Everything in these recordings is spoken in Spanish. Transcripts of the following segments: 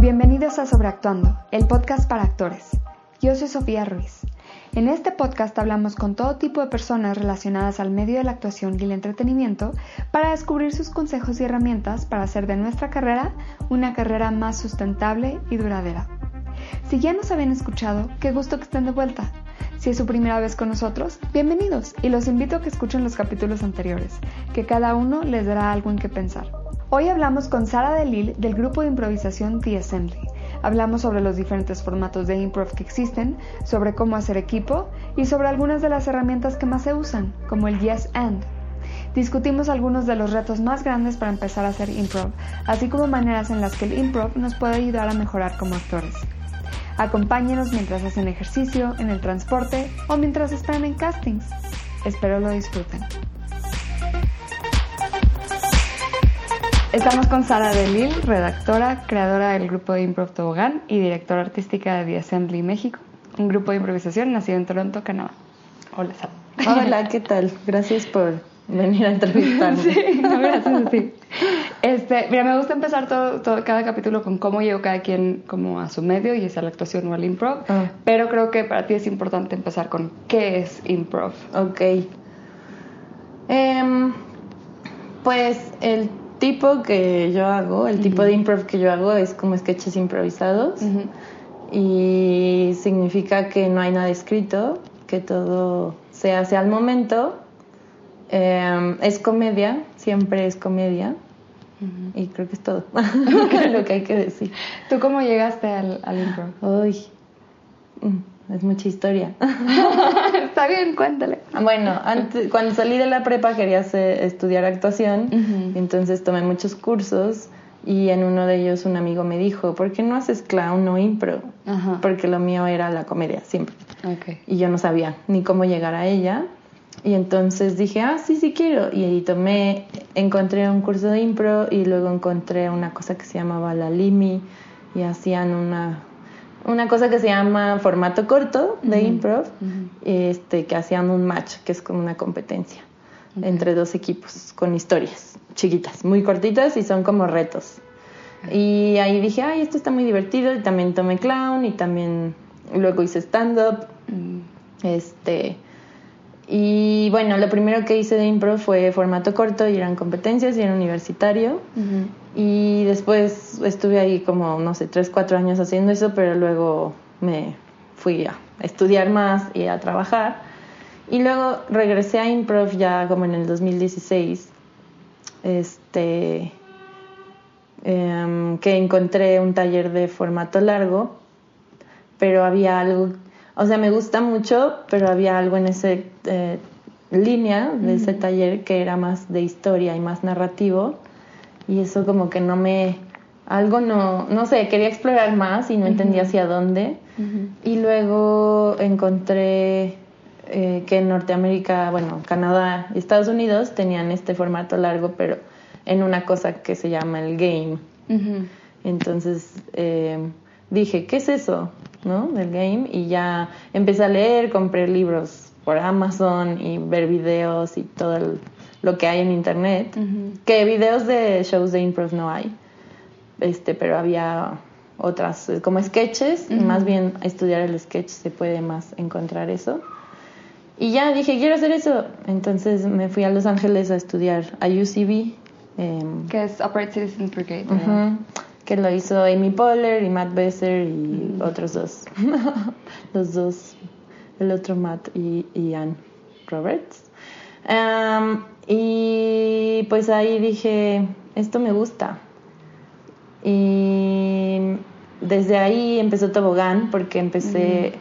Bienvenidos a Sobreactuando, el podcast para actores. Yo soy Sofía Ruiz. En este podcast hablamos con todo tipo de personas relacionadas al medio de la actuación y el entretenimiento para descubrir sus consejos y herramientas para hacer de nuestra carrera una carrera más sustentable y duradera. Si ya nos habían escuchado, qué gusto que estén de vuelta. Si es su primera vez con nosotros, bienvenidos y los invito a que escuchen los capítulos anteriores, que cada uno les dará algo en qué pensar. Hoy hablamos con Sara Delil del grupo de improvisación The Assembly. Hablamos sobre los diferentes formatos de improv que existen, sobre cómo hacer equipo y sobre algunas de las herramientas que más se usan, como el Yes and. Discutimos algunos de los retos más grandes para empezar a hacer improv, así como maneras en las que el improv nos puede ayudar a mejorar como actores. Acompáñenos mientras hacen ejercicio, en el transporte o mientras están en castings. Espero lo disfruten. Estamos con Sara Delil, redactora, creadora del grupo de Improv Tobogán y directora artística de The Assembly México, un grupo de improvisación nacido en Toronto, Canadá. Hola, Sara. Hola, ¿qué tal? Gracias por venir a entrevistarme. Sí, no, gracias a ti. Este, mira, me gusta empezar todo, todo, cada capítulo con cómo llegó cada quien como a su medio, y es a la actuación o al improv, Ah. pero creo que para ti es importante empezar con qué es improv. Ok. Em, pues el tipo que yo hago, el tipo de improv que yo hago es como sketches improvisados y significa que no hay nada escrito, que todo se hace al momento. Em, es comedia, siempre es comedia y creo que es todo lo que hay que decir. ¿Tú cómo llegaste al, al improv? Uy, mm, es mucha historia. Está bien, cuéntale. Bueno, antes, cuando salí de la prepa quería hacer- estudiar actuación, entonces tomé muchos cursos y en uno de ellos un amigo me dijo, ¿por qué no haces clown o impro? Porque lo mío era la comedia, siempre. Ok. Y yo no sabía ni cómo llegar a ella. Y entonces dije, ah, sí, sí quiero. Y ahí tomé, encontré un curso de impro y luego encontré una cosa que se llamaba la Limi y hacían una, una cosa que se llama formato corto de improv, este, que hacían un match, que es como una competencia entre dos equipos con historias chiquitas, muy cortitas y son como retos. Y ahí dije, ay, esto está muy divertido. Y también tomé clown y también luego hice stand-up. Mm. Este, y bueno, lo primero que hice de impro fue formato corto y eran competencias y era universitario. Ujú. Y después estuve ahí como, no sé, tres, cuatro años haciendo eso, pero luego me fui a estudiar más y a trabajar. Y luego regresé a improv ya como en el 2016, este, em, que encontré un taller de formato largo, pero había algo, o sea, me gusta mucho, pero había algo en ese eh, línea de ese taller que era más de historia y más narrativo. Y eso como que no me algo no no sé quería explorar más y no entendía hacia dónde. Y luego encontré eh, que en Norteamérica bueno Canadá y Estados Unidos tenían este formato largo pero en una cosa que se llama el game. Entonces eh, dije, ¿qué es eso? ¿No? Del game. Y ya empecé a leer, compré libros por Amazon y ver videos y todo el- lo que hay en internet. Que videos de shows de improv no hay. Este, pero había otras, eh, como sketches. Más bien estudiar el sketch se puede más encontrar eso. Y ya dije, quiero hacer eso. Entonces me fui a Los Ángeles a estudiar a UCB. em, Que es Upright Citizens Brigade. Que lo hizo Amy Poehler y Matt Besser y otros dos. Los dos, el otro Matt y Ian Roberts. Am, y pues ahí dije, esto me gusta. Y desde ahí empezó Tobogán porque empecé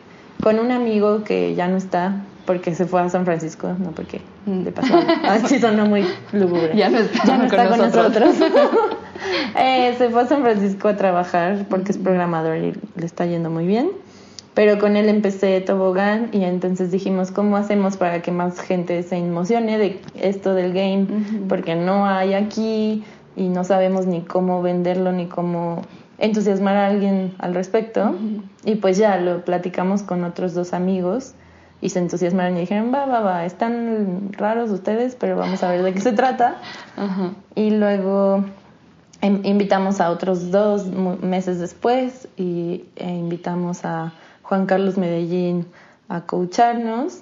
con un amigo que ya no está porque se fue a San Francisco, no porque Mm. le pasó. Así sonó muy lúgubre. Ya no está Ya no con está con nosotros. nosotros. Eh, se fue a San Francisco a trabajar porque es programador y le está yendo muy bien. Pero con él empecé tobogán y entonces dijimos, ¿cómo hacemos para que más gente se emocione de esto del game? Ujú. Porque no hay aquí y no sabemos ni cómo venderlo ni cómo entusiasmar a alguien al respecto. Y pues ya lo platicamos con otros dos amigos y se entusiasmaron y dijeron, va, va, va, están raros ustedes, pero vamos a ver de qué se trata. Ajá. Y luego Em- invitamos a otros dos meses después y e invitamos a Juan Carlos Medellín a coacharnos,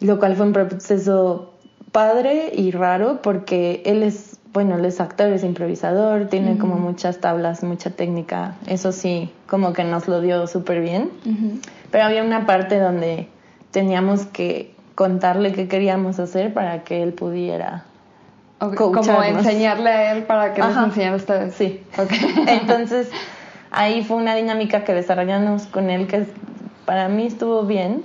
lo cual fue un proceso padre y raro porque él es, bueno, él es actor, es improvisador, tiene como muchas tablas, mucha técnica, eso sí, como que nos lo dio súper bien, pero había una parte donde teníamos que contarle qué queríamos hacer para que él pudiera Ok, Como enseñarle a él para que Ajá. enseñara a ustedes. Sí. Entonces, ahí fue una dinámica que desarrollamos con él que para mí estuvo bien,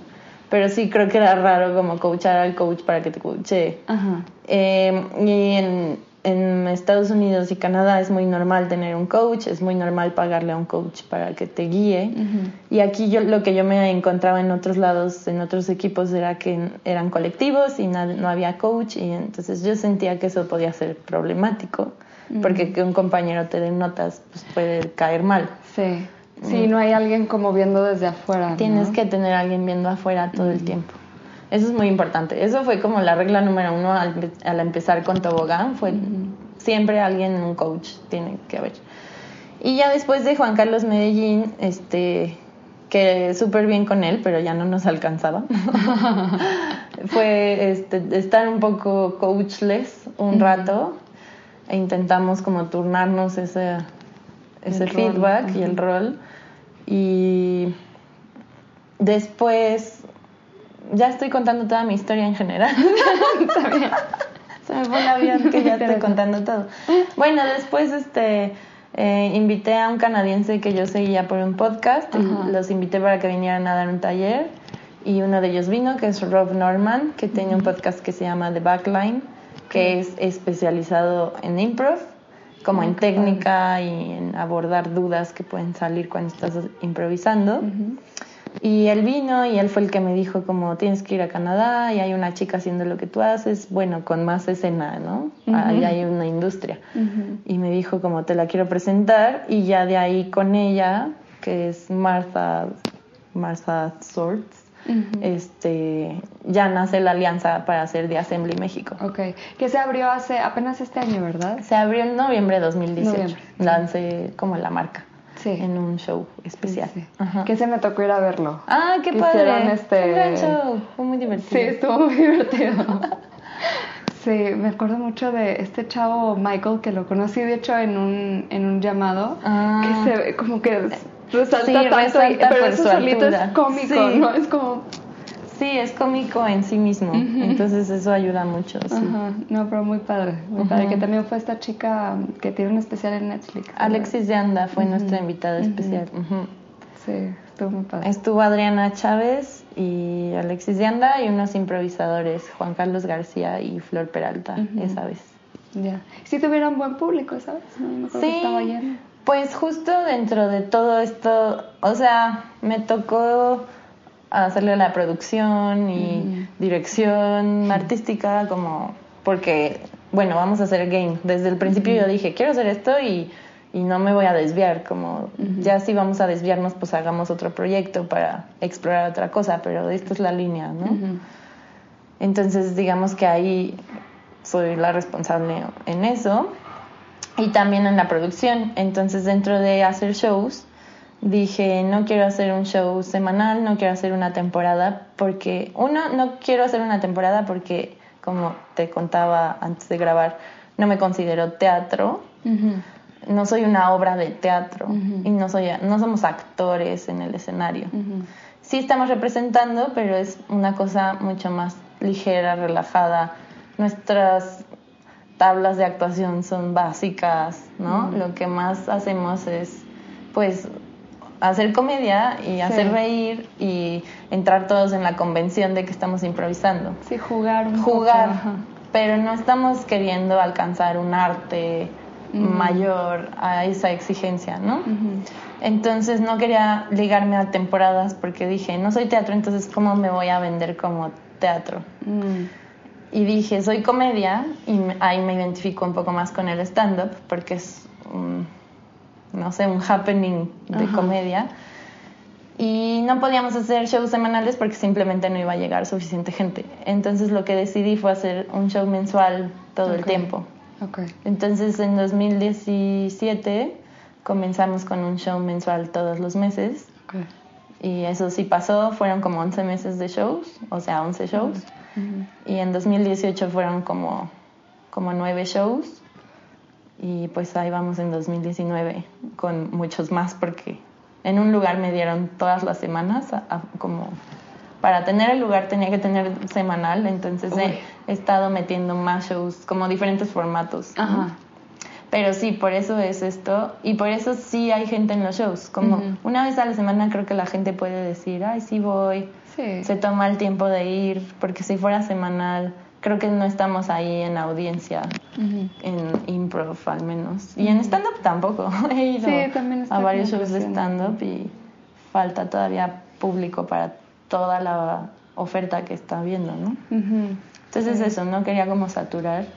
pero sí creo que era raro como coachar al coach para que te coache. Ajá. Eh, y en, en Estados Unidos y Canadá es muy normal tener un coach, es muy normal pagarle a un coach para que te guíe. Y aquí yo lo que yo me encontraba en otros lados, en otros equipos, era que eran colectivos y no había coach y entonces yo sentía que eso podía ser problemático, porque que un compañero te dé notas pues puede caer mal. Sí. Sí, no hay alguien como viendo desde afuera. ¿no? Tienes que tener a alguien viendo afuera todo el tiempo. Eso es muy importante. Eso fue como la regla número uno al, al empezar con Tobogán. Fue siempre alguien, un coach, tiene que haber. Y ya después de Juan Carlos Medellín, este, que súper bien con él, pero ya no nos alcanzaba. fue este, estar un poco coachless un rato e intentamos como turnarnos ese, ese El rol, feedback y el rol. Y después, ya estoy contando toda mi historia en general. Se me fue el avión que ya estoy contando todo. Bueno, después este eh, invité a un canadiense que yo seguía por un podcast y los invité para que vinieran a dar un taller y uno de ellos vino que es Rob Norman que tiene un podcast que se llama The Backline que es especializado en improv como en técnica y en abordar dudas que pueden salir cuando estás improvisando. Ujú. Y él vino y él fue el que me dijo como tienes que ir a Canadá y hay una chica haciendo lo que tú haces, bueno, con más escena, ¿no? Ahí hay una industria. Y me dijo como te la quiero presentar y ya de ahí con ella, que es Martha, Martha Swords, este, ya nace la alianza para hacer The Assembly México. Ok. Que se abrió hace apenas este año, ¿verdad? Se abrió en noviembre de 2018. Noviembre. Lancé como la marca Sí. en un show especial. Sí, sí. Ajá. Que se me tocó ir a verlo. Ah, qué Que padre. este- Fue un gran show. Fue muy divertido. Sí, estuvo muy divertido. Sí, me acuerdo mucho de este chavo Michael que lo conocí de hecho en un, en un llamado Ah. que se ve como que resalta tanto, y- pero eso solito es cómico. ¿no? Es como, Sí, es cómico en sí mismo. Entonces eso ayuda mucho. sí. ajá, no, pero muy padre, muy padre. Que también fue esta chica que tiene un especial en Netflix. ¿verdad? Alexis de Anda fue nuestra invitada especial. Sí, estuvo muy padre. Estuvo Adriana Chávez y Alexis de Anda y unos improvisadores, Juan Carlos García y Flor Peralta, esa vez. Ya. Sí tuvieron buen público, ¿sabes? No me acuerdo que estaba. Pues justo dentro de todo esto, o sea, me tocó hacerle la producción y dirección artística como porque bueno, vamos a hacer game. Desde el principio yo dije, quiero hacer esto y, y no me voy a desviar, como ya si vamos a desviarnos, pues hagamos otro proyecto para explorar otra cosa, pero esta es la línea, ¿no? Entonces, digamos que ahí soy la responsable en eso y también en la producción. Entonces, dentro de hacer shows, dije, no quiero hacer un show semanal, no quiero hacer una temporada, porque, uno, no quiero hacer una temporada porque, como te contaba antes de grabar, no me considero teatro, no soy una obra de teatro y no, soy, no somos actores en el escenario. Sí estamos representando, pero es una cosa mucho más ligera, relajada. Nuestras tablas de actuación son básicas, ¿no? Lo que más hacemos es, pues, hacer comedia y hacer reír y entrar todos en la convención de que estamos improvisando. Sí, jugar un Jugar, poco, pero no estamos queriendo alcanzar un arte mayor a esa exigencia, ¿no? Entonces no quería ligarme a temporadas porque dije, no soy teatro, entonces ¿cómo me voy a vender como teatro? Mm. Y dije, soy comedia y ahí me identifico un poco más con el stand-up porque es, no sé, un happening de Ajá. comedia. Y no podíamos hacer shows semanales porque simplemente no iba a llegar suficiente gente. Entonces lo que decidí fue hacer un show mensual todo el tiempo. Okay. Entonces en 2017 comenzamos con un show mensual todos los meses. Okay. Y eso sí pasó, fueron como 11 meses de shows, o sea, 11 shows. Y en 2018 fueron como, como 9 shows. Y pues ahí vamos en 2019 con muchos más porque en un lugar me dieron todas las semanas, a- a- como para tener el lugar tenía que tener semanal, entonces he, he estado metiendo más shows, como diferentes formatos. Pero sí, por eso es esto. Y por eso sí hay gente en los shows. Como una vez a la semana creo que la gente puede decir, ay, sí voy. Sí. Se toma el tiempo de ir, porque si fuera semanal, creo que no estamos ahí en audiencia, en improv al menos. Y en stand-up tampoco. He ido Sí, también está a varios shows de stand-up y falta todavía público para toda la oferta que está viendo, ¿no? Ujú. Entonces eso, no quería como saturar.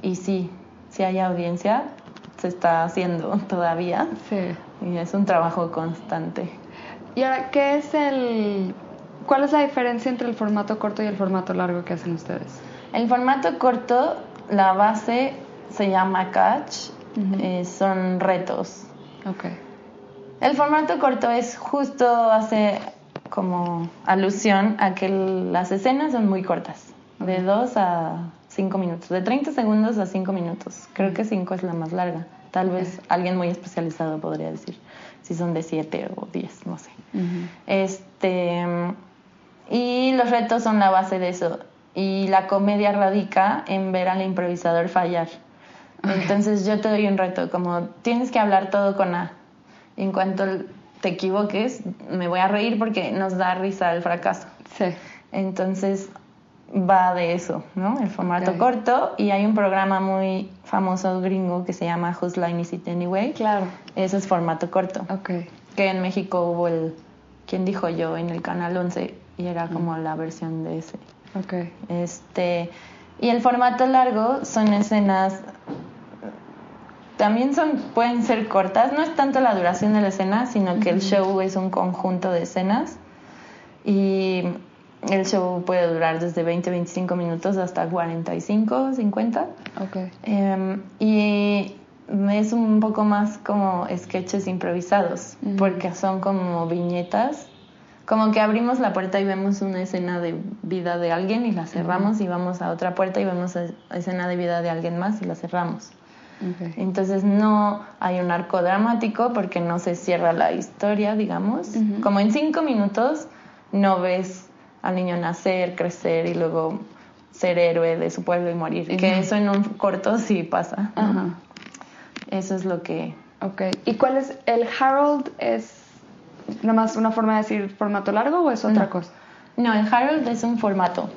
Y sí, si hay audiencia, se está haciendo todavía. Sí. Y es un trabajo constante. Y ahora, ¿qué es el... ¿Cuál es la diferencia entre el formato corto y el formato largo que hacen ustedes? El formato corto, la base se llama catch, eh, son retos. Ok. El formato corto es justo hace como alusión a que las escenas son muy cortas, de 2 a 5 minutos, de 30 segundos a 5 minutos. Creo que 5 es la más larga. Tal vez alguien muy especializado podría decir si son de 7 o 10, no sé. Este, y los retos son la base de eso. Y la comedia radica en ver al improvisador fallar. Entonces yo te doy un reto, como tienes que hablar todo con A. En cuanto te equivoques, me voy a reír porque nos da risa el fracaso. Sí. Entonces va de eso, ¿no? El formato corto. Y hay un programa muy famoso gringo que se llama Whose Line Is It Anyway. Claro. Ese es formato corto Ok. que en México hubo el ¿Quién dijo yo? en el canal 11 y era como la versión de ese. Ok. Este, y el formato largo son escenas también son pueden ser cortas, no es tanto la duración de la escena, sino que el show es un conjunto de escenas y el show puede durar desde 20 25 minutos hasta 45, 50. Ok. Em, y es un poco más como sketches improvisados, porque son como viñetas, como que abrimos la puerta y vemos una escena de vida de alguien y la cerramos y vamos a otra puerta y vemos escena de vida de alguien más y la cerramos. Entonces no hay un arco dramático porque no se cierra la historia, digamos. Como en cinco minutos no ves al niño nacer, crecer y luego ser héroe de su pueblo y morir. Que eso en un corto sí pasa. Eso es lo que... Ok. ¿Y cuál es el Harold? ¿Es nada más una forma de decir formato largo o es otra No. cosa? No, el Harold es un formato.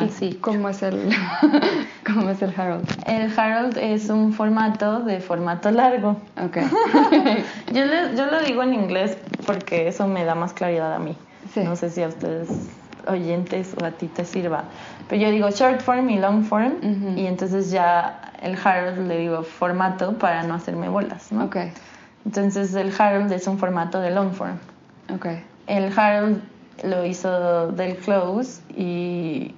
¿Y Así. ¿Cómo es el cómo es el Harold? El Harold es un formato de formato largo. Ok. Yo, le- yo lo digo en inglés porque eso me da más claridad a mí. Sí. No sé si a ustedes oyentes o a ti te sirva. Pero yo digo short form y long form y entonces ya el Harold le digo formato para no hacerme bolas, ¿no? ok. Entonces el Harold es un formato de long form. Ok. El Harold lo hizo del Close y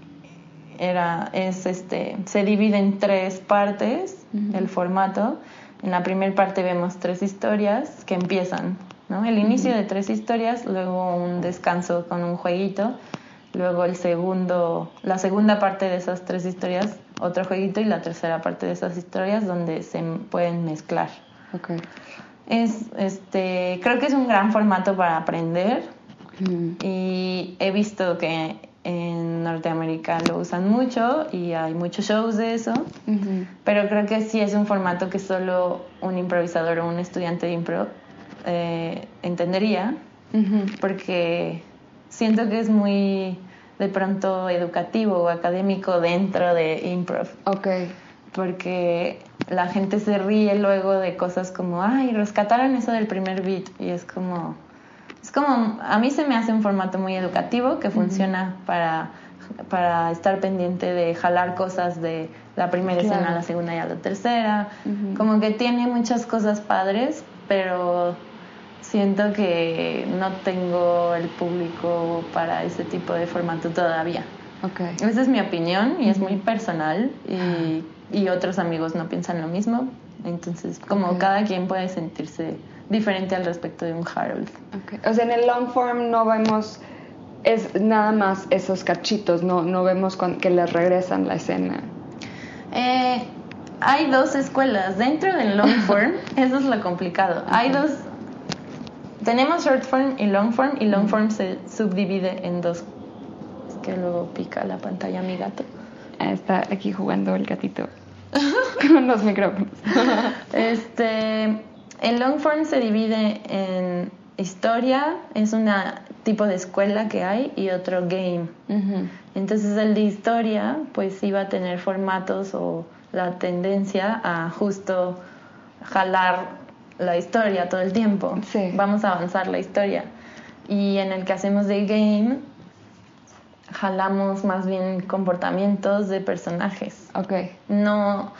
era es este se divide en tres partes Ujú. el formato. En la primera parte vemos tres historias que empiezan, ¿no? El inicio de tres historias, luego un descanso con un jueguito, luego el segundo la segunda parte de esas tres historias, otro jueguito y la tercera parte de esas historias donde se pueden mezclar. Ok. Es este creo que es un gran formato para aprender. Mm. y he visto que en Norteamérica lo usan mucho y hay muchos shows de eso, pero creo que sí es un formato que solo un improvisador o un estudiante de impro eh, entendería, porque siento que es muy de pronto educativo o académico dentro de improv, Ok. Porque la gente se ríe luego de cosas como, ay, rescataron eso del primer beat y es como... Es como, a mí se me hace un formato muy educativo que funciona para, para estar pendiente de jalar cosas de la primera Claro. escena a la segunda y a la tercera. Como que tiene muchas cosas padres, pero siento que no tengo el público para ese tipo de formato todavía. Esa es mi opinión y es muy personal y y otros amigos no piensan lo mismo. Entonces, como cada quien puede sentirse diferente al respecto de un Harold. O sea, en el long form no vemos es nada más esos cachitos, no, no vemos que les regresan la escena. Eh, hay dos escuelas dentro del long form, eso es lo complicado. Hay dos, tenemos short form y long form y long form se subdivide en dos. Es que luego pica la pantalla mi gato. Ah, está aquí jugando el gatito con los micrófonos. este, el long form se divide en historia, es un tipo de escuela que hay, y otro game. Entonces el de historia, pues iba a tener formatos o la tendencia a justo jalar la historia todo el tiempo. Vamos a avanzar la historia. Y en el que hacemos de game, jalamos más bien comportamientos de personajes. Ok. No,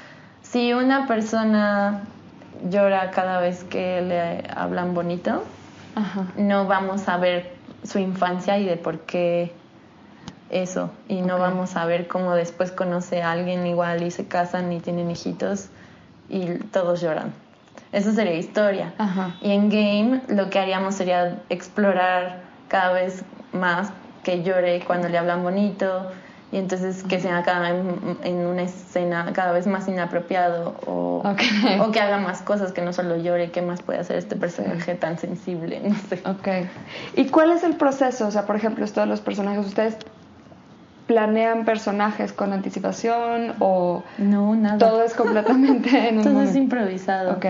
si una persona llora cada vez que le hablan bonito, no vamos a ver su infancia y de por qué eso. Y no vamos a ver cómo después conoce a alguien igual y se casan y tienen hijitos y todos lloran. Eso sería historia. Y en game lo que haríamos sería explorar cada vez más que llore cuando le hablan bonito y entonces que sea cada vez en una escena cada vez más inapropiado o, o que haga más cosas que no solo llore, qué más puede hacer este personaje tan sensible, no sé. Ok. ¿Y cuál es el proceso? O sea, por ejemplo, todos los personajes, ¿ustedes planean personajes con anticipación o no nada todo es completamente en un todo es improvisado Ok.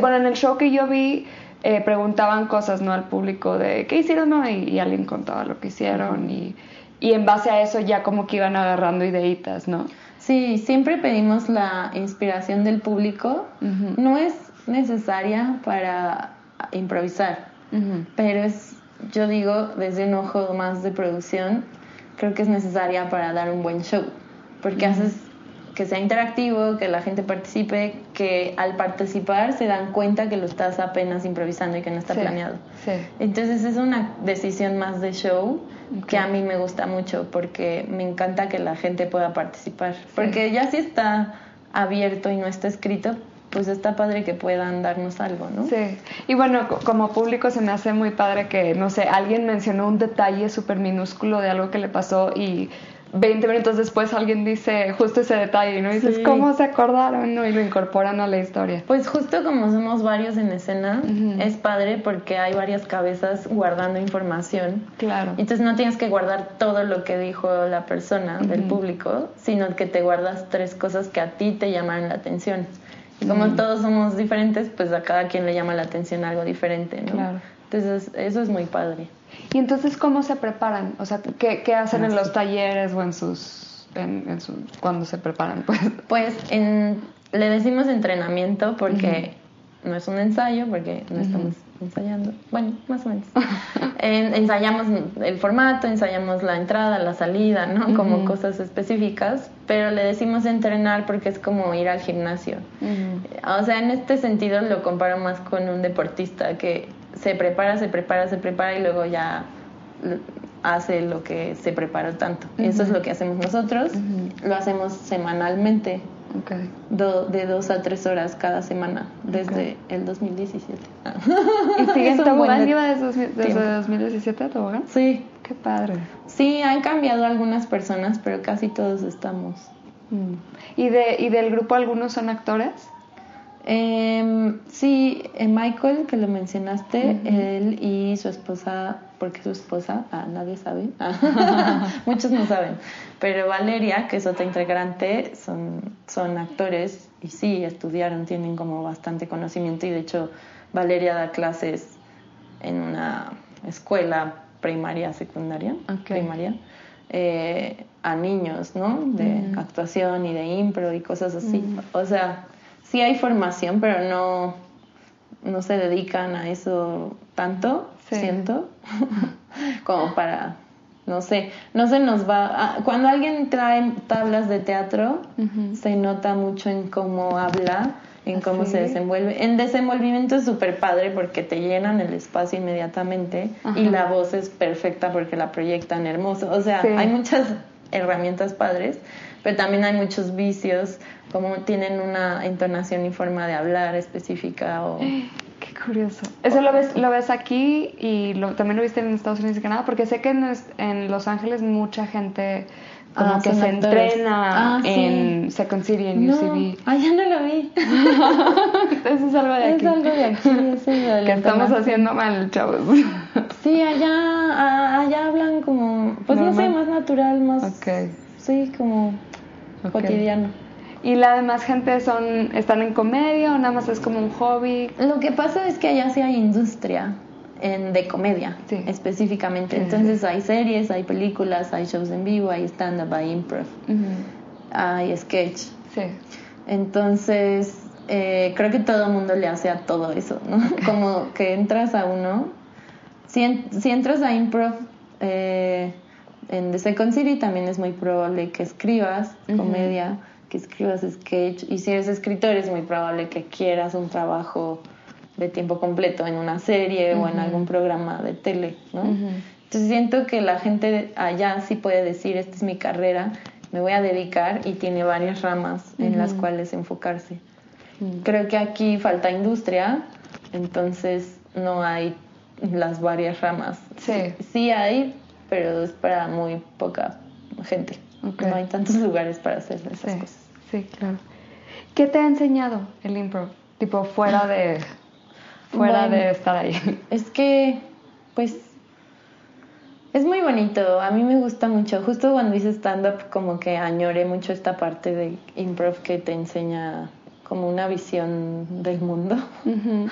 bueno en el show que yo vi eh, preguntaban cosas no al público de qué hicieron no y, alguien contaba lo que hicieron y, y, en base a eso ya como que iban agarrando ideitas no sí siempre pedimos la inspiración del público. No es necesaria para improvisar pero es yo digo desde un ojo más de producción creo que es necesaria para dar un buen show, porque haces que sea interactivo, que la gente participe, que al participar se dan cuenta que lo estás apenas improvisando y que no está planeado. Entonces es una decisión más de show que a mí me gusta mucho porque me encanta que la gente pueda participar, porque ya si está abierto y no está escrito, pues está padre que puedan darnos algo, ¿no? Sí. Y bueno, como público se me hace muy padre que, no sé, alguien mencionó un detalle súper minúsculo de algo que le pasó y 20 minutos después alguien dice justo ese detalle, ¿no? Y dices, ¿cómo se acordaron? ¿no? Y lo incorporan a la historia. Pues justo como somos varios en escena, es padre porque hay varias cabezas guardando información. Claro. Entonces no tienes que guardar todo lo que dijo la persona del público, sino que te guardas tres cosas que a ti te llaman la atención. Y como todos somos diferentes, pues a cada quien le llama la atención algo diferente, ¿no? Claro. Entonces, eso es muy padre. ¿Y entonces cómo se preparan? O sea, ¿qué, qué hacen en los talleres o en sus, en, cuando se preparan? Pues, pues en, le decimos entrenamiento porque no es un ensayo, porque no estamos ensayando, bueno, más o menos. ensayamos el formato, ensayamos la entrada, la salida, ¿no? Como cosas específicas, pero le decimos entrenar porque es como ir al gimnasio. O sea, en este sentido lo comparo más con un deportista que se prepara, se prepara, se prepara y luego ya hace lo que se preparó tanto. Eso es lo que hacemos nosotros. Lo hacemos semanalmente. Okay. de dos a tres horas cada semana desde el 2017. ¿Y siguen tobogán? ¿Lleva desde, desde 2017 a tobogán? Sí. Qué padre. Sí, han cambiado algunas personas, pero casi todos estamos. Mm. ¿Y, de, ¿Y del grupo algunos son actores? Eh, sí, eh, Michael, que lo mencionaste, él y su esposa, porque su esposa, ah, nadie sabe, muchos no saben, pero Valeria, que es otra integrante, son, son actores y sí, estudiaron, tienen como bastante conocimiento y de hecho Valeria da clases en una escuela primaria, secundaria, primaria. Eh, a niños, ¿no? De actuación y de impro y cosas así. O sea, sí hay formación, pero no, no se dedican a eso tanto, siento, como para, no sé, no se nos va, ah, cuando alguien trae tablas de teatro, se nota mucho en cómo habla, en cómo se desenvuelve. En desenvolvimiento es súper padre porque te llenan el espacio inmediatamente y la voz es perfecta porque la proyectan hermoso. O sea, hay muchas herramientas padres, pero también hay muchos vicios, como tienen una entonación y forma de hablar específica o... Qué curioso. ¿Eso lo ves, lo ves aquí y lo, también lo viste en Estados Unidos y Canadá? Porque sé que en, en Los Ángeles mucha gente como Ah, que se actores. entrena Ah, sí. en Second City, en No, UCB. ah, ya no lo vi. Eso es algo de es aquí. algo de aquí, eso de la que estamos haciendo mal, chavos. Sí, allá, allá hablan como, pues no sé, Normal. más natural, más, ok. sí, como cotidiano. ¿Y la demás gente son están en comedia o nada más es como un hobby? Lo que pasa es que allá sí hay industria en, de comedia, Sí. específicamente. Sí, Entonces hay series, hay películas, hay shows en vivo, hay stand-up, hay improv, hay sketch. Sí. Entonces, eh, creo que todo el mundo le hace a todo eso, ¿no? Como que entras a uno. Si, en- si entras a improv eh, en The Second City, también es muy probable que escribas comedia, que escribas sketch. Y si eres escritor, es muy probable que quieras un trabajo de tiempo completo en una serie o en algún programa de tele. Entonces siento que la gente allá sí puede decir, esta es mi carrera, me voy a dedicar y tiene varias ramas en las cuales enfocarse. Mm. Creo que aquí falta industria, entonces no hay las varias ramas. Sí. Sí hay, pero es para muy poca gente. No hay tantos lugares para hacer esas Sí, cosas. Sí, claro. ¿Qué te ha enseñado el improv? Tipo, fuera de fuera Bueno. de estar ahí. Es que, pues, es muy bonito. A mí me gusta mucho. Justo cuando hice stand-up, como que añoré mucho esta parte de improv que te enseña como una visión del mundo.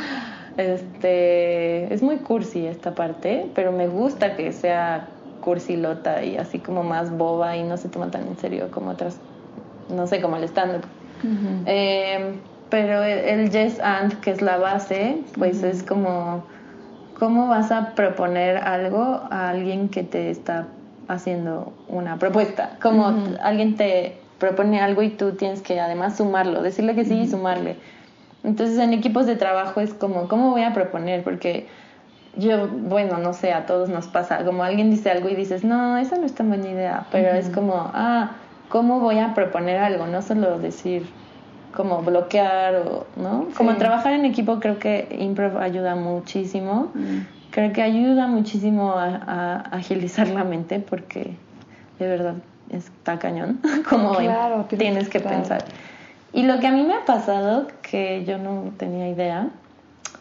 Este, es muy cursi esta parte, pero me gusta que sea cursilota y así como más boba y no se toma tan en serio como otras, no sé, como el stand-up. Eh, pero el, yes and, que es la base, pues es como cómo vas a proponer algo a alguien que te está haciendo una propuesta. Como alguien te propone algo y tú tienes que además sumarlo, decirle que sí y sumarle. Entonces en equipos de trabajo es como, ¿cómo voy a proponer? Porque yo, bueno, no sé, a todos nos pasa, como alguien dice algo y dices, no, esa no es tan buena idea, pero es como, ah, ¿cómo voy a proponer algo? No solo decir como bloquear o, ¿no? Como trabajar en equipo creo que improv ayuda muchísimo. Mm. Creo que ayuda muchísimo a, a agilizar la mente porque de verdad está cañón como Claro, tienes que pensar. Y lo que a mí me ha pasado, que yo no tenía idea,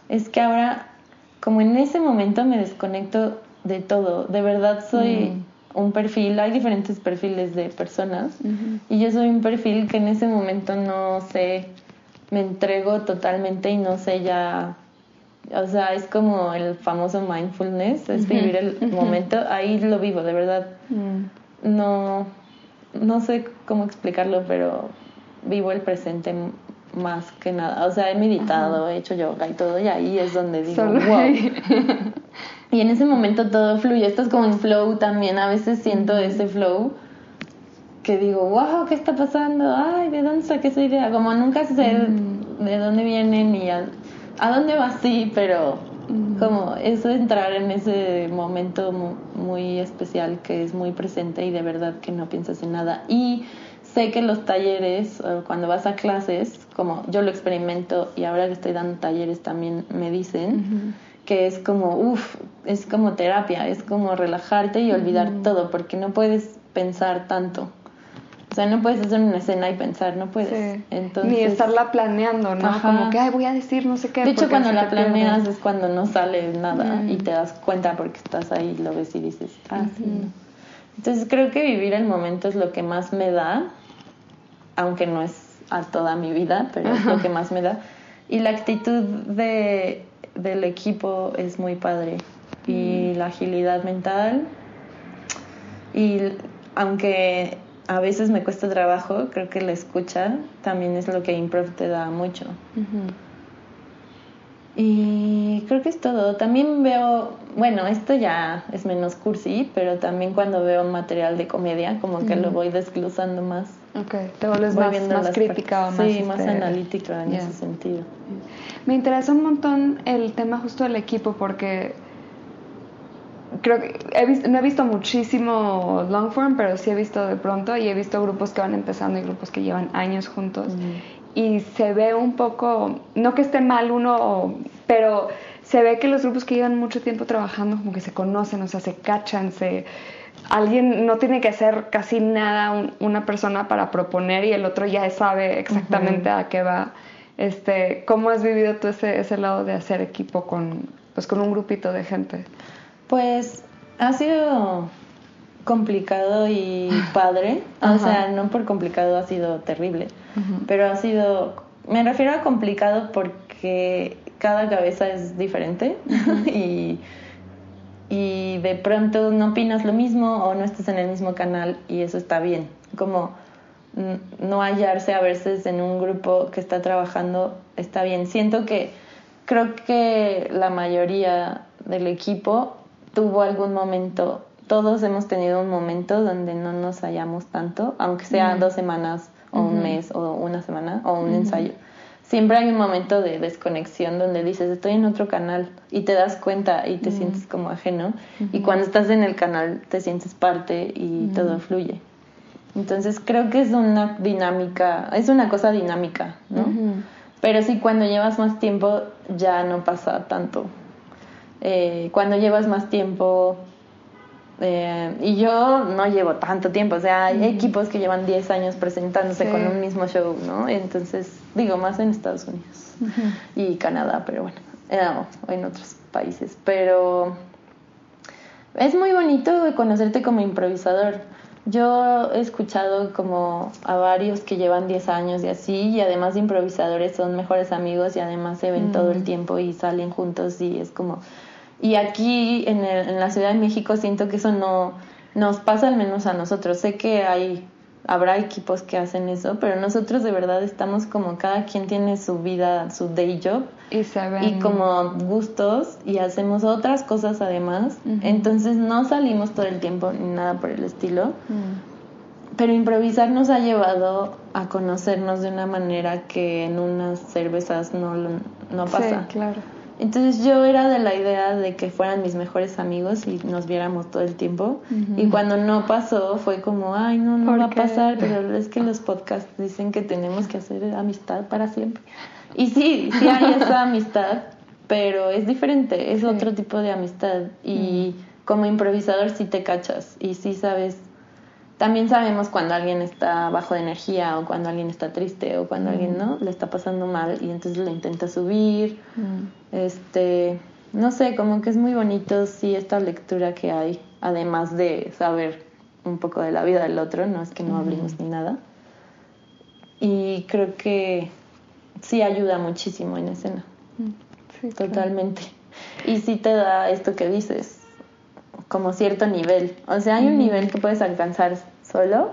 es que ahora, como en ese momento me desconecto de todo, de verdad soy un perfil, hay diferentes perfiles de personas, y yo soy un perfil que en ese momento no sé, me entrego totalmente y no sé ya, o sea, es como el famoso mindfulness, es vivir el momento, ahí lo vivo, de verdad Mm. no, no sé cómo explicarlo, pero vivo el presente más que nada. O sea, he meditado, he hecho yoga y todo, y ahí es donde digo, Solo wow. Y en ese momento todo fluye. Esto es como en flow también. A veces siento ese flow que digo, wow, ¿qué está pasando? Ay, ¿de dónde saqué esa idea? Como nunca sé Mm. de dónde viene ni a, a dónde va así, pero Mm. como eso entrar en ese momento mu- muy especial que es muy presente y de verdad que no piensas en nada. Y sé que los talleres, cuando vas a clases, como yo lo experimento y ahora que estoy dando talleres también me dicen. Que es como, uff, es como terapia, es como relajarte y olvidar todo, porque no puedes pensar tanto. O sea, no puedes hacer una escena y pensar, no puedes. Sí. Entonces, Ni estarla planeando, ¿no? Ajá. Como que, ay, voy a decir no sé qué. de hecho, cuando la te pierdes. planeas es cuando no sale nada Mm. y te das cuenta porque estás ahí, lo ves y dices, ah, sí. Entonces creo que vivir el momento es lo que más me da, aunque no es a toda mi vida, pero es lo que más me da. Y la actitud de, del equipo es muy padre. Y Mm. la agilidad mental. Y aunque a veces me cuesta trabajo, creo que la escucha también es lo que improv te da mucho. Y creo que es todo. También veo, bueno, esto ya es menos cursi, pero también cuando veo material de comedia, como que lo voy desglosando más. Ok, te vuelves Voy más, crítica o más... Sí, más este, analítica en ese sentido. Me interesa un montón el tema justo del equipo porque creo que he visto, no he visto muchísimo long form, pero sí he visto de pronto y he visto grupos que van empezando y grupos que llevan años juntos. Y se ve un poco, no que esté mal uno, pero se ve que los grupos que llevan mucho tiempo trabajando como que se conocen, o sea, se cachan, se... Alguien no tiene que hacer casi nada una persona para proponer y el otro ya sabe exactamente a qué va. Este, ¿Cómo has vivido tú ese, ese lado de hacer equipo con, pues, con un grupito de gente? Pues ha sido complicado y padre. O sea, no por complicado ha sido terrible, pero ha sido, me refiero a complicado porque cada cabeza es diferente y, y de pronto no opinas lo mismo o no estás en el mismo canal y eso está bien. Como no hallarse a veces en un grupo que está trabajando está bien. Siento que creo que la mayoría del equipo tuvo algún momento, todos hemos tenido un momento donde no nos hallamos tanto, aunque sea dos semanas o un mes o una semana o un ensayo. Siempre hay un momento de desconexión donde dices, estoy en otro canal y te das cuenta y te sientes como ajeno. Y cuando estás en el canal te sientes parte y todo fluye. Entonces creo que es una dinámica, es una cosa dinámica, ¿no? Pero sí, cuando llevas más tiempo ya no pasa tanto. Eh, cuando llevas más tiempo, eh, y yo no llevo tanto tiempo, o sea, hay equipos que llevan 10 años presentándose con un mismo show, ¿no? Entonces, digo, más en Estados Unidos y Canadá, pero bueno, eh, en otros países. Pero es muy bonito conocerte como improvisador. Yo he escuchado como a varios que llevan 10 años y así, y además de improvisadores son mejores amigos y además se ven todo el tiempo y salen juntos y es como y aquí en, en, la Ciudad de México siento que eso no nos pasa al menos a nosotros. Sé que hay habrá equipos que hacen eso, pero nosotros de verdad estamos como cada quien tiene su vida, su day job y, y como gustos y hacemos otras cosas además. Entonces no salimos todo el tiempo ni nada por el estilo. Pero improvisar nos ha llevado a conocernos de una manera que en unas cervezas no, no pasa. Sí, claro. Entonces yo era de la idea de que fueran mis mejores amigos y nos viéramos todo el tiempo. Y cuando no pasó fue como, ay, no, no va a pasar, pero es que los podcasts dicen que tenemos que hacer amistad para siempre. Y sí, sí hay esa amistad, pero es diferente, es otro tipo de amistad. Y como improvisador sí te cachas y sí sabes también sabemos cuando alguien está bajo de energía o cuando alguien está triste o cuando alguien no le está pasando mal y entonces lo intenta subir. Este, no sé, como que es muy bonito sí esta lectura que hay, además de saber un poco de la vida del otro, no es que no hablemos ni nada. Y creo que sí ayuda muchísimo en escena. Sí, Totalmente. Y sí te da esto que dices, como cierto nivel. O sea, hay un nivel que puedes alcanzar solo,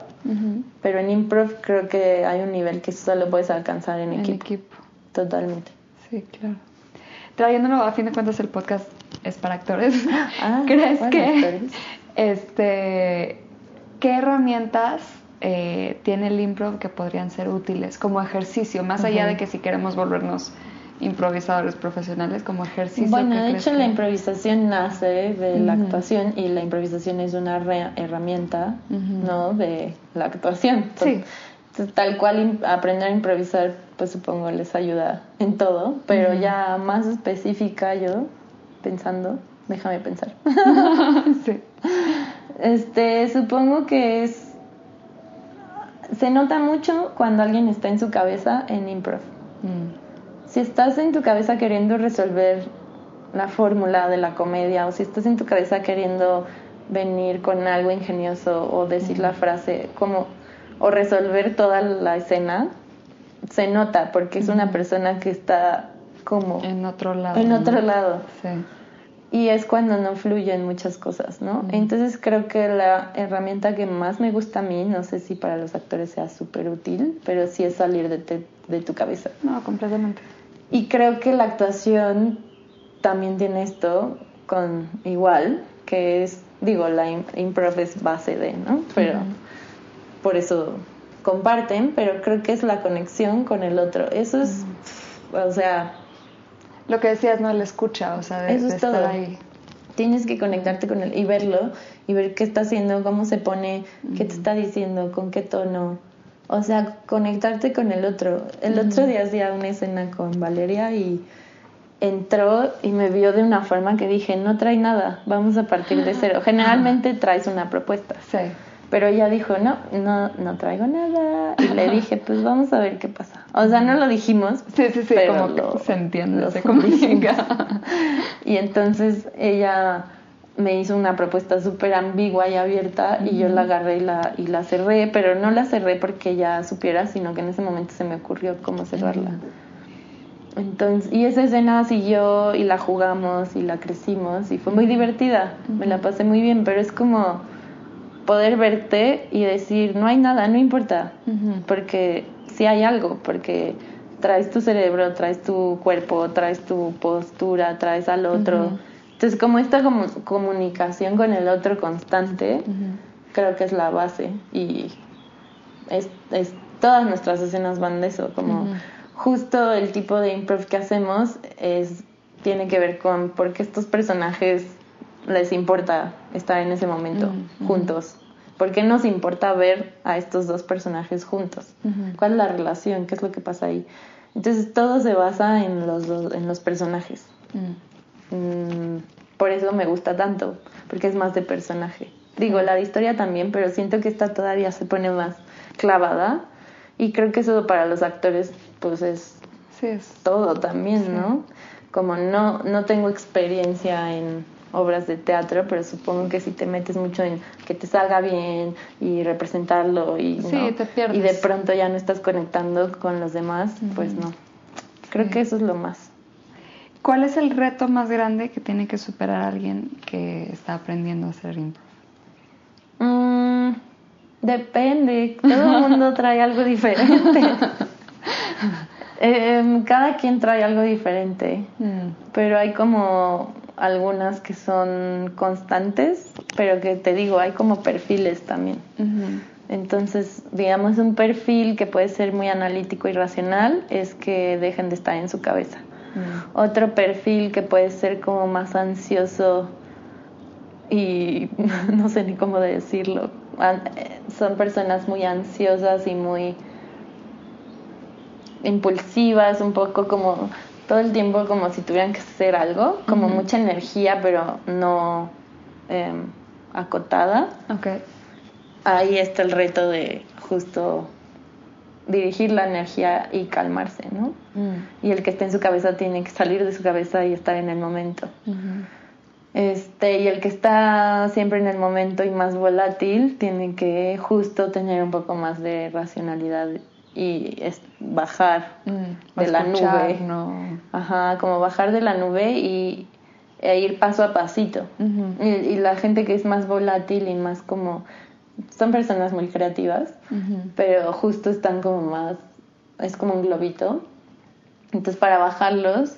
pero en improv creo que hay un nivel que solo puedes alcanzar en, equipo. Totalmente. Sí, claro. Trayéndolo, a fin de cuentas, el podcast es para actores. Ah, ¿Crees que este qué herramientas eh, tiene el improv que podrían ser útiles como ejercicio, más allá de que si queremos volvernos improvisadores profesionales como ejercicio? Bueno, de hecho la improvisación nace de la actuación y la improvisación es una herramienta, ¿no? De la actuación. Sí. tal cual aprender a improvisar, pues supongo les ayuda en todo, pero ya más específica yo, pensando, déjame pensar. sí. Este, supongo que es se nota mucho cuando alguien está en su cabeza en improv. Mm si estás en tu cabeza queriendo resolver la fórmula de la comedia o si estás en tu cabeza queriendo venir con algo ingenioso o decir la frase como o resolver toda la escena se nota porque es una persona que está como en otro lado en otro lado. Sí. y es cuando no fluyen muchas cosas no entonces creo que la herramienta que más me gusta a mí no sé si para los actores sea súper útil pero sí es salir de, de tu cabeza. No completamente y creo que la actuación también tiene esto con igual, que es, digo, la improv es base de, ¿no? Pero por eso comparten, pero creo que es la conexión con el otro. Eso es, o sea... Lo que decías, no la escucha, o sea, de, eso es estar ahí. Tienes que conectarte con él y verlo y ver qué está haciendo, cómo se pone, qué te está diciendo, con qué tono. O sea, conectarte con el otro. El otro día hacía una escena con Valeria y entró y me vio de una forma que dije, no trae nada, vamos a partir de cero. Generalmente traes una propuesta. Sí. Pero ella dijo, no, no, no traigo nada. Y le dije, pues vamos a ver qué pasa. O sea, no lo dijimos. Sí, sí, sí, pero como lo- que se entiende, se comunica. y entonces ella me hizo una propuesta súper ambigua y abierta y yo la agarré y la, y la cerré, pero no la cerré porque ella supiera, sino que en ese momento se me ocurrió cómo cerrarla. Entonces, y esa escena siguió y la jugamos y la crecimos y fue muy divertida, me la pasé muy bien, pero es como poder verte y decir, no hay nada, no importa, porque sí hay algo, porque traes tu cerebro, traes tu cuerpo, traes tu postura, traes al otro. Entonces, como esta como comunicación con el otro constante, creo que es la base y es, es- todas nuestras escenas van de eso, como justo el tipo de improv que hacemos es tiene que ver con por qué estos personajes les importa estar en ese momento juntos. ¿Por qué nos importa ver a estos dos personajes juntos? ¿Cuál es la relación? ¿Qué es lo que pasa ahí? Entonces todo se basa en los, dos- en los personajes. Mm. Por eso me gusta tanto, porque es más de personaje. Digo, la de historia también, pero siento que esta todavía se pone más clavada y creo que eso para los actores pues es Sí, es. todo también, ¿no? Como no, no tengo experiencia en obras de teatro, pero supongo que si te metes mucho en que te salga bien y representarlo y, Sí, ¿no? te pierdes. y de pronto ya no estás conectando con los demás, pues no. Creo que eso es lo más. ¿Cuál es el reto más grande que tiene que superar alguien que está aprendiendo a hacer improv? Mm, depende, todo el mundo trae algo diferente. Em, cada quien trae algo diferente, pero hay como algunas que son constantes, pero que te digo, hay como perfiles también. Entonces, digamos, un perfil que puede ser muy analítico y racional es que dejen de estar en su cabeza. Mm. Otro perfil que puede ser como más ansioso y no sé ni cómo decirlo. Eh, Son personas muy ansiosas y muy impulsivas, un poco como todo el tiempo como si tuvieran que hacer algo, como mucha energía pero no em, acotada. Ahí está el reto de justo dirigir la energía y calmarse, ¿no? Mm. Y el que esté en su cabeza tiene que salir de su cabeza y estar en el momento. Ujú. Este, y el que está siempre en el momento y más volátil tiene que justo tener un poco más de racionalidad y es bajar Mm. de la nube. No. Ajá, como bajar de la nube y e ir paso a pasito. Y, y la gente que es más volátil y más como son personas muy creativas, pero justo están como más, es como un globito. Entonces para bajarlos,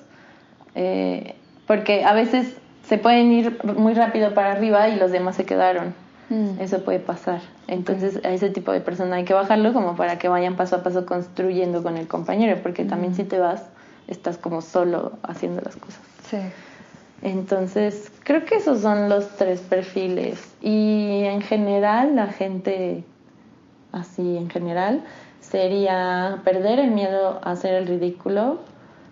eh, porque a veces se pueden ir muy rápido para arriba y los demás se quedaron. Mm. Eso puede pasar. Entonces a ese tipo de persona hay que bajarlo como para que vayan paso a paso construyendo con el compañero, porque también si te vas, estás como solo haciendo las cosas. Sí. Entonces, creo que esos son los tres perfiles. Y en general, la gente, así en general, sería perder el miedo a hacer el ridículo,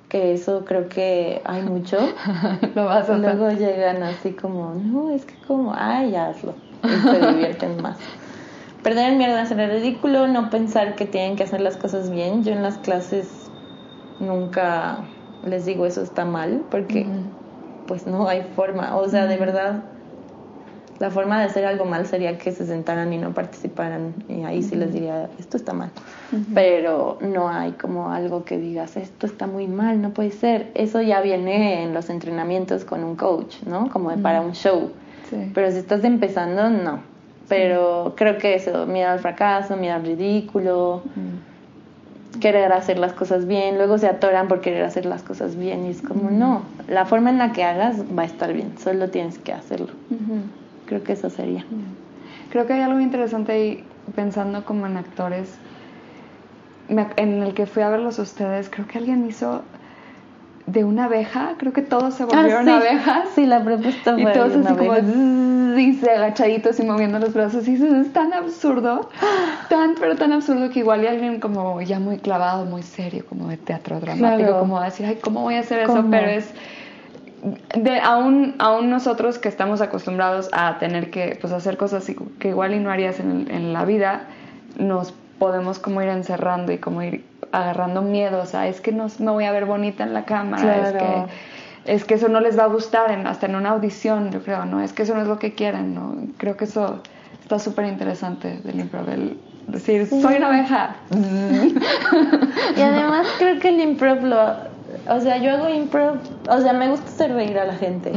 que eso creo que hay mucho. Lo vas a hacer. Luego llegan así como, no, es que como, ay, hazlo. Y se divierten más. Perder el miedo a hacer el ridículo, no pensar que tienen que hacer las cosas bien. Yo en las clases nunca les digo eso está mal, porque. Pues no hay forma. O sea, de verdad, la forma de hacer algo mal sería que se sentaran y no participaran. Y ahí sí les diría, esto está mal. Pero no hay como algo que digas, esto está muy mal, no puede ser. Eso ya viene en los entrenamientos con un coach, ¿no? Como de para un show. Sí. Pero si estás empezando, no. Pero creo que eso, miedo al fracaso, miedo al ridículo. Querer hacer las cosas bien, luego se atoran por querer hacer las cosas bien y es como, no, la forma en la que hagas va a estar bien, solo tienes que hacerlo. Creo que eso sería. Creo que hay algo interesante ahí pensando como en actores me en el que fui a verlos a ustedes. Creo que alguien hizo de una abeja, creo que todos se volvieron Ah, sí. abejas. Sí, la propuesta Y fue todos de una así como y se agachaditos y moviendo los brazos. Y eso es tan absurdo, tan, pero tan absurdo que igual y alguien como ya muy clavado, muy serio, como de teatro dramático, Claro. como va a decir, ay, ¿cómo voy a hacer eso? Pero es de aún, aún nosotros que estamos acostumbrados a tener que pues, hacer cosas que igual y no harías en, en la vida, nos podemos como ir encerrando y como ir agarrando miedo, o sea, es que no me voy a ver bonita en la cámara, es que es que eso no les va a gustar en, hasta en una audición, yo creo, ¿no? Es que eso no es lo que quieren, ¿no? Creo que eso está súper interesante del improv, el decir, soy una abeja. Y además creo que el improv lo... O sea, yo hago improv... O sea, me gusta hacer reír a la gente.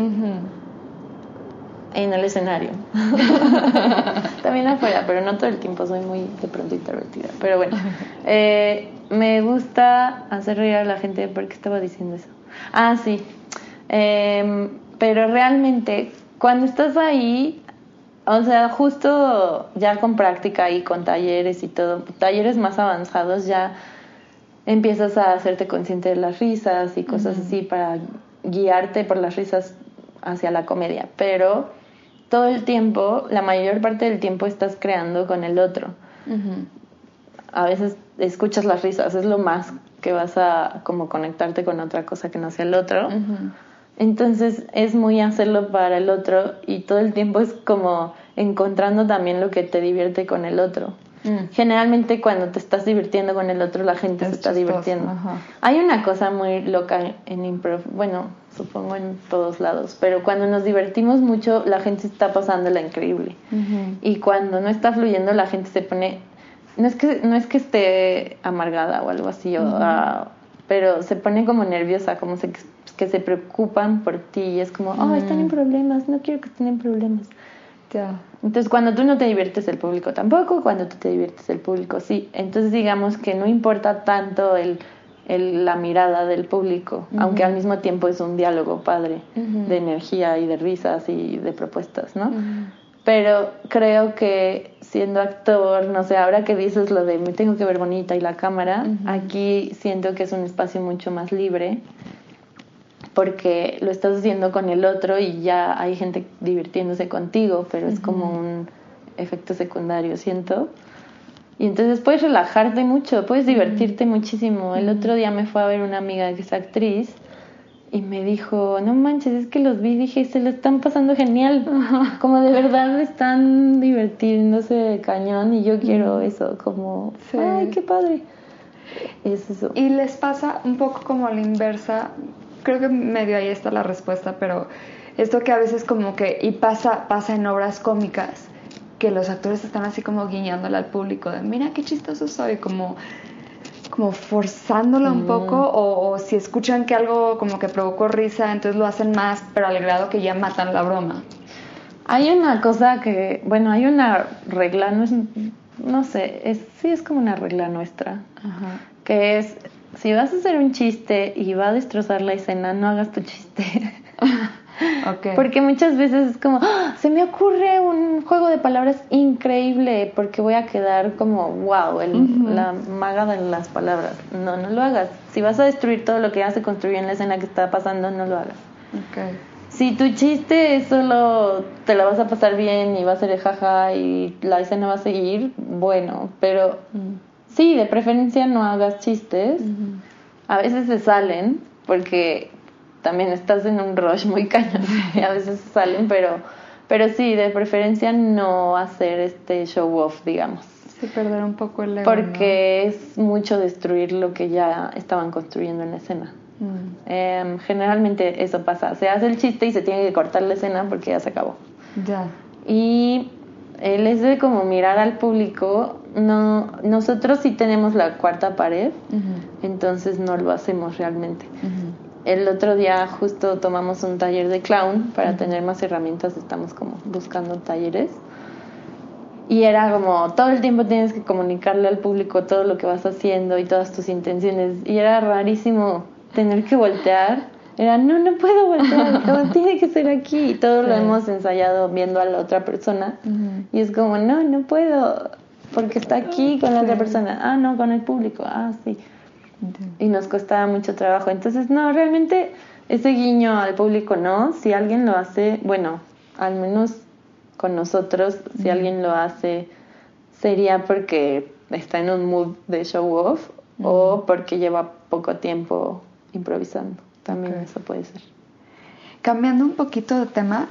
En el escenario. También afuera, pero no todo el tiempo. Soy muy de pronto introvertida. Pero bueno, eh, me gusta hacer reír a la gente. ¿Por qué estaba diciendo eso? Ah, sí. Em, pero realmente, cuando estás ahí... O sea, justo ya con práctica y con talleres y todo, talleres más avanzados ya empiezas a hacerte consciente de las risas y cosas así para guiarte por las risas hacia la comedia. Pero todo el tiempo, la mayor parte del tiempo estás creando con el otro. A veces escuchas las risas, es lo más que vas a como conectarte con otra cosa que no sea el otro. Entonces es muy hacerlo para el otro y todo el tiempo es como encontrando también lo que te divierte con el otro. Mm. Generalmente cuando te estás divirtiendo con el otro, la gente Es se está divirtiendo. ajá. Hay una cosa muy loca en improv, bueno, supongo en todos lados, pero cuando nos divertimos mucho, la gente está pasándola increíble. Y cuando no está fluyendo, la gente se pone. No es que, no es que esté amargada o algo así, o, ah, pero se pone como nerviosa, como se, que se preocupan por ti. Y es como, oh, están en problemas, no quiero que estén en problemas. Entonces, cuando tú no te diviertes, el público tampoco. Cuando tú te diviertes, el público sí. Entonces, digamos que no importa tanto el, el- la mirada del público, aunque al mismo tiempo es un diálogo padre de energía y de risas y de propuestas, ¿no? Pero creo que siendo actor, no sé, ahora que dices lo de me tengo que ver bonita y la cámara, aquí siento que es un espacio mucho más libre porque lo estás haciendo con el otro y ya hay gente divirtiéndose contigo, pero es como un efecto secundario, siento. Y entonces puedes relajarte mucho, puedes divertirte muchísimo. El otro día me fue a ver una amiga que es actriz y me dijo, no manches, es que los vi y dije, se lo están pasando genial. Como de verdad están divirtiéndose cañón y yo quiero eso, como, Sí. ay, qué padre. Es eso. Y les pasa un poco como a la inversa. Creo que medio ahí está la respuesta, pero esto que a veces como que, y pasa, pasa en obras cómicas, que los actores están así como guiñándole al público de, mira qué chistoso soy, como, como forzándolo un poco, o, o si escuchan que algo como que provocó risa, entonces lo hacen más, pero al grado que ya matan la broma. Hay una cosa que, bueno, hay una regla, no es, no sé, es, sí es como una regla nuestra, Ajá. que es, si vas a hacer un chiste y va a destrozar la escena, no hagas tu chiste. Porque muchas veces es como, "Ah, se me ocurre un juego de palabras increíble porque voy a quedar como, wow, el- la maga de las palabras. No, no lo hagas. Si vas a destruir todo lo que ya se construyó en la escena que está pasando, no lo hagas. Si tu chiste es solo te la vas a pasar bien y va a ser jaja y la escena va a seguir, bueno, pero Mm. sí, de preferencia no hagas chistes. A veces se salen porque también estás en un rush muy cañón y a veces salen, pero pero sí, de preferencia no hacer este show off, digamos, Sí, perder un poco el ego. porque es mucho destruir lo que ya estaban construyendo en la escena. Mm. Em, generalmente eso pasa, se hace el chiste y se tiene que cortar la escena porque ya se acabó. Ya. Y el es de como mirar al público, no, nosotros sí tenemos la cuarta pared, entonces no lo hacemos realmente. El otro día justo tomamos un taller de clown para tener más herramientas, estamos como buscando talleres. Y era como todo el tiempo tienes que comunicarle al público todo lo que vas haciendo y todas tus intenciones. Y era rarísimo tener que voltear. Era, no, no puedo voltear, tiene que ser aquí. Y todo lo hemos ensayado viendo a la otra persona. Y es como, no, no puedo, porque está aquí con la otra persona. Ah, no, con el público. Ah, sí. Y nos costaba mucho trabajo. Entonces, no, realmente ese guiño al público no. Si alguien lo hace, bueno, al menos con nosotros, si alguien lo hace, sería porque está en un mood de show off o porque lleva poco tiempo improvisando. También eso puede ser. Cambiando un poquito de tema,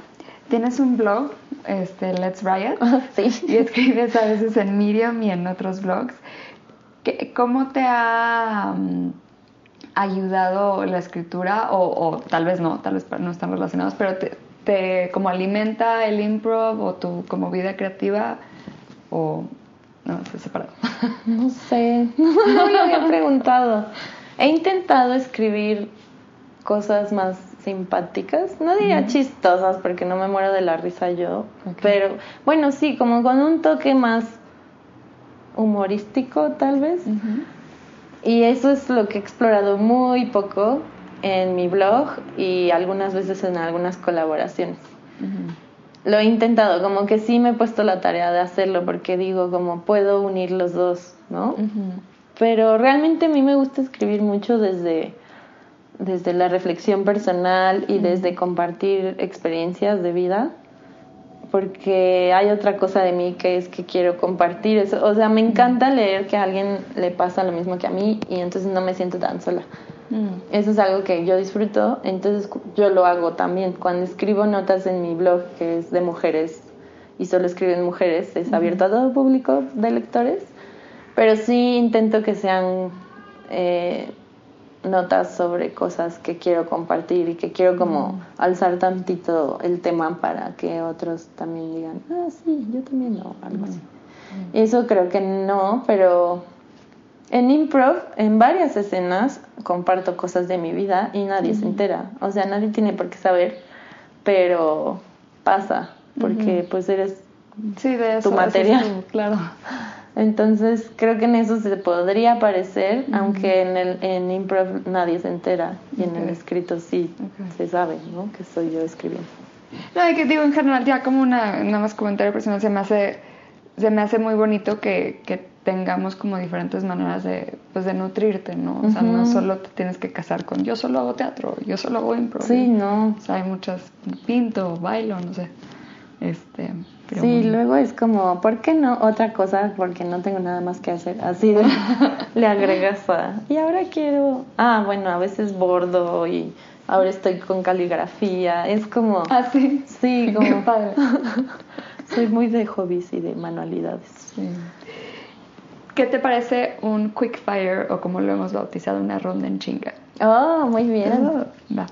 tienes un blog, este, Let's Riot, sí. y escribes a veces en Medium y en otros blogs. ¿Cómo te ha mm, ayudado la escritura? O, tal vez no, tal vez no están relacionados, pero te, te como alimenta el improv o tu como vida creativa o no, se separado. No sé, no lo había preguntado. He intentado escribir cosas más simpáticas, no diría chistosas porque no me muero de la risa yo, pero bueno, sí, como con un toque más humorístico tal vez. Y eso es lo que he explorado muy poco en mi blog y algunas veces en algunas colaboraciones. Lo he intentado, como que sí me he puesto la tarea de hacerlo porque digo como puedo unir los dos, ¿no? Pero realmente a mí me gusta escribir mucho desde, desde la reflexión personal y desde compartir experiencias de vida porque hay otra cosa de mí que es que quiero compartir eso. O sea, me encanta leer que a alguien le pasa lo mismo que a mí y entonces no me siento tan sola. Mm. Eso es algo que yo disfruto, entonces yo lo hago también. Cuando escribo notas en mi blog, que es de mujeres y solo escriben mujeres, es abierto a todo público de lectores, pero sí intento que sean eh, notas sobre cosas que quiero compartir y que quiero como mm. alzar tantito el tema para que otros también digan, ah, sí, yo también no, algo así. Mm. Eso creo que no, pero en improv, en varias escenas, comparto cosas de mi vida y nadie se entera. O sea, nadie tiene por qué saber, pero pasa, porque pues eres sí, de tu materia. claro. Entonces creo que en eso se podría aparecer, aunque en el en improv nadie se entera y en el escrito sí se sabe, ¿no? Que soy yo escribiendo. No, que digo en general ya como una nada más comentario personal se me hace se me hace muy bonito que, que tengamos como diferentes maneras de pues de nutrirte, ¿no? O sea, no solo te tienes que casar con yo solo hago teatro, yo solo hago improv. Sí, no. O sea, hay muchas pinto, bailo, no sé. Este, sí, luego es como, ¿por qué no otra cosa? Porque no tengo nada más que hacer. Así de, le agregas a, y ahora quiero, ah, bueno, a veces bordo y ahora estoy con caligrafía. Es como, ah, sí, sí, como padre. Soy muy de hobbies y de manualidades. ¿Qué te parece un quick fire o como lo hemos bautizado, una ronda en chinga? Oh, muy bien. Oh, va.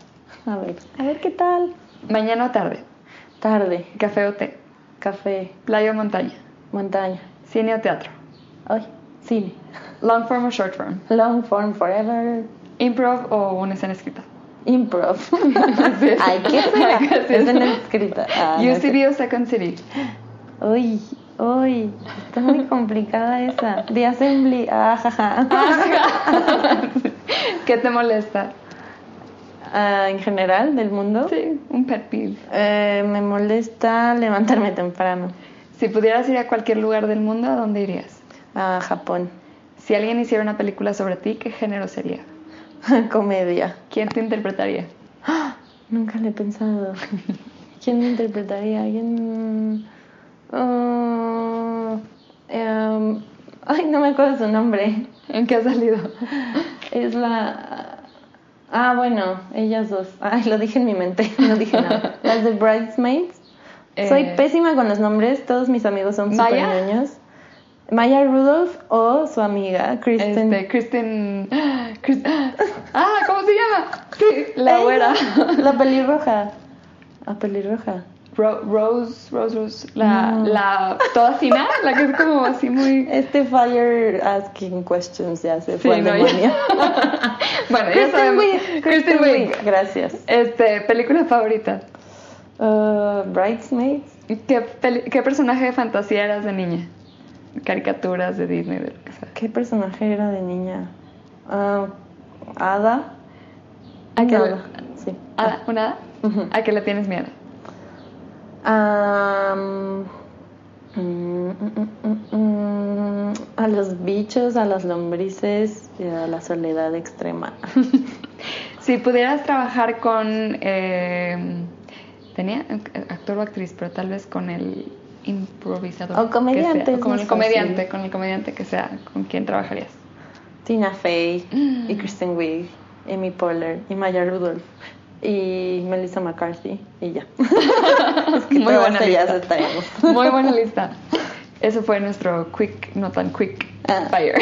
A ver, a ver qué tal. Mañana o tarde. Tarde. Café o té. Café. Playa o montaña. Montaña. Cine o teatro. Ay, cine. Long form o short form. Long form forever. Improv o una escena escrita. Improv. Ay, ¿qué será? Escena escrita. Ah, UCB o Second City. Uy, uy, está muy complicada esa. The Assembly. Ah, jaja. ¿Qué te molesta? Ah, en general del mundo. Sí, un peeve. Eh, me molesta levantarme temprano. Si pudieras ir a cualquier lugar del mundo, ¿a dónde irías? A Japón. Si alguien hiciera una película sobre ti, ¿qué género sería? Comedia. ¿Quién te interpretaría? nunca le he pensado. ¿Quién me interpretaría? ¿Quién...? Uh, em, ay, no me acuerdo su nombre. ¿En qué ha salido? Es la Ah, bueno, ellas dos. Ay, lo dije en mi mente, no dije nada. Las de Bridesmaids. Soy eh, pésima con los nombres, todos mis amigos son super niños. Maya Rudolph o su amiga Kristen. Este, Kristen. Ah, ¿cómo se llama? La güera. La pelirroja. La pelirroja. Rose, Rose, Rose, la, la toda fina, la que es como así muy... Este fire asking questions ya se fue bueno, ya sabemos. Kristen Wiig. Gracias. Este, película favorita. Uh, Bridesmaids. ¿Qué, ¿Qué personaje de fantasía eras de niña? Caricaturas de Disney, de lo que sea. ¿Qué personaje era de niña? Uh, Ada. ¿A qué Sí. ¿Ada? ¿Una? ¿A qué le tienes miedo? Um, Mm, mm, mm, a los bichos, a las lombrices y a la soledad extrema. Si pudieras trabajar con, eh, tenía actor o actriz, pero tal vez con el improvisador. O comediante, sea, o con el comediante, fácil. con el comediante que sea, ¿con quién trabajarías? Tina Fey Mm. y Kristen Wiig, Amy Poehler y Maya Rudolph y Melissa McCarthy y ya. es que Muy buena lista. Muy buena lista. Eso fue nuestro quick, no tan quick Ah. fire.